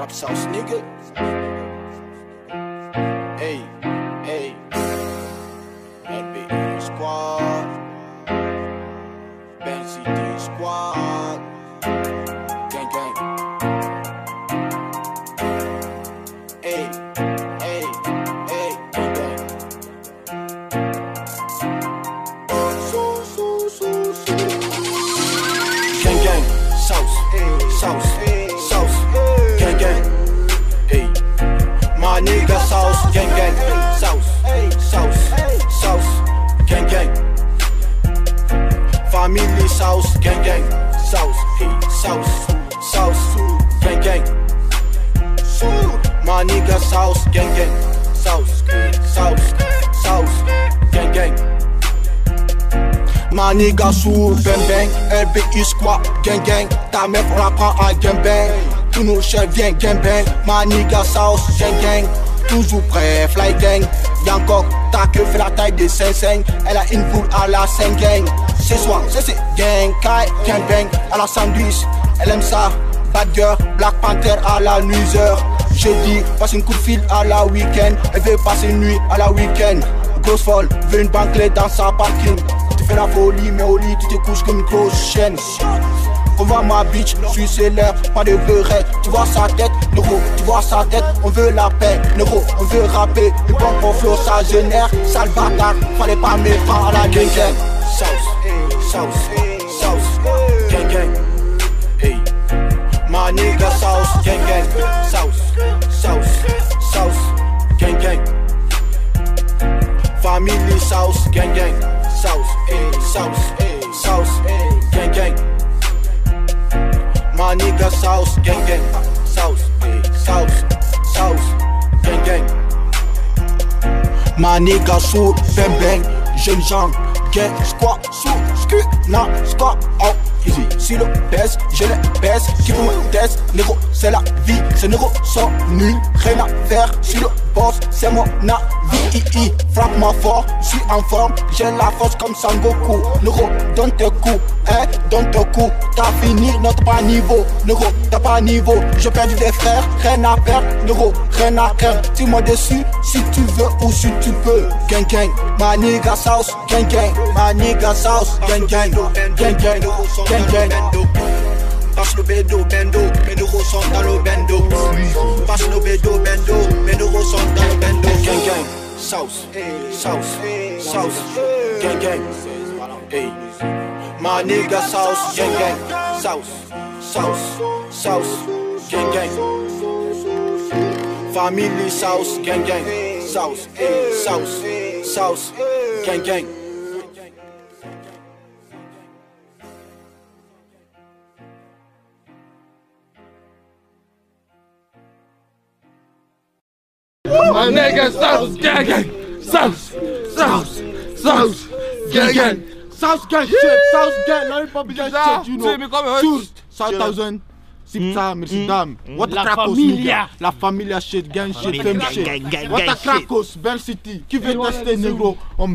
Trap sauce, nigga. Hey, hey. NBA squad. Ben City squad. Gang, gang. Hey, hey, hey, gang, gang. Sou, sou, sou, sou. Gang, gang. Sauce, sauce, sauce. My nigga sauce, gang, gang. Sauce, sauce, sauce. Gang, gang. Family sauce, gang, gang. Sauce, sauce, sauce. Gang, gang. My nigga sauce, gang, gang. Sauce, sauce, sauce. Gang, gang. Ma nigga sous bang bang LBI squad gang gang Ta meuf prend à gang bang Tous nos chefs viennent gang bang Ma nigga sauce gang. Gang Toujours prêt fly gang. Y'a encore ta queue fait la taille des 5-5 Elle a une boule à la 5 gang. Ce soir c'est c'est gang Kai gang bang. À la sandwich Elle aime ça. Bad girl Black Panther à la nuiseur Jeudi passe une coup de fil à la week-end. Elle veut passer une nuit à la week-end. Grosse folle veut une banque dans sa parking. Tu fais la folie, mais au lit, tu te couches comme une grosse. On voit ma bitch, suis célèbre, pas de beurre. Tu vois sa tête, neuro, tu vois sa tête, on veut la paix, neuro, on veut rapper. Le bon pour flow, ça génère, sale fallait pas me prendre à la gang gang. Sauce, sauce, sauce, gang gang. Hey, my nigga sauce, gang gang. Sauce, sauce, sauce, gang gang. Family sauce, gang gang. Sauce, sauce, My nigga sauce, gang gang. Sauce, eh, sauce, sauce, gang gang. My nigga sous, bang bang, jeune gens, gang, squat, sous, scu, na, squat, out, easy. Si le baisse, je le baisse, qui vous me teste, négro, c'est la vie, ces négros sont nuls, rien à faire, si le c'est mon avis, frappe-moi fort, je suis en forme, j'ai la force comme Sangoku, négro, donne tes coups, hein, donne tes coups, t'as fini, notre pas niveau, négro, t'as pas niveau, j'ai perdu des frères, rien à perdre, négro, rien à craindre, dis-moi dessus, si tu veux ou si tu peux, gang gang, ma nigga sauce, gang gang, ma nigga sauce, gang gang, gang gang, gang gang. Le bédo, bendo, sont dans le bendo. Bendo, dans le bendo. Gang gang, sauce, sauce, sauce, gang gang. My nigga sauce, gang gang, sauce, sauce, sauce, gang gang. Family sauce, gang gang, sauce, sauce, sauce, gang gang. My nigga sauce, gang gang, sauce, sauce, sauce, gang gang. South gang shit, South gang, lollipop gang Ça, shit, you know. Shoot, 5000, Sipsa, merci dame. What La a Krakos, nigga? La familia shit, gang shit, Familia, femme gang, shit. What a. Krakos, Bell City? Qui veut tester, négro? On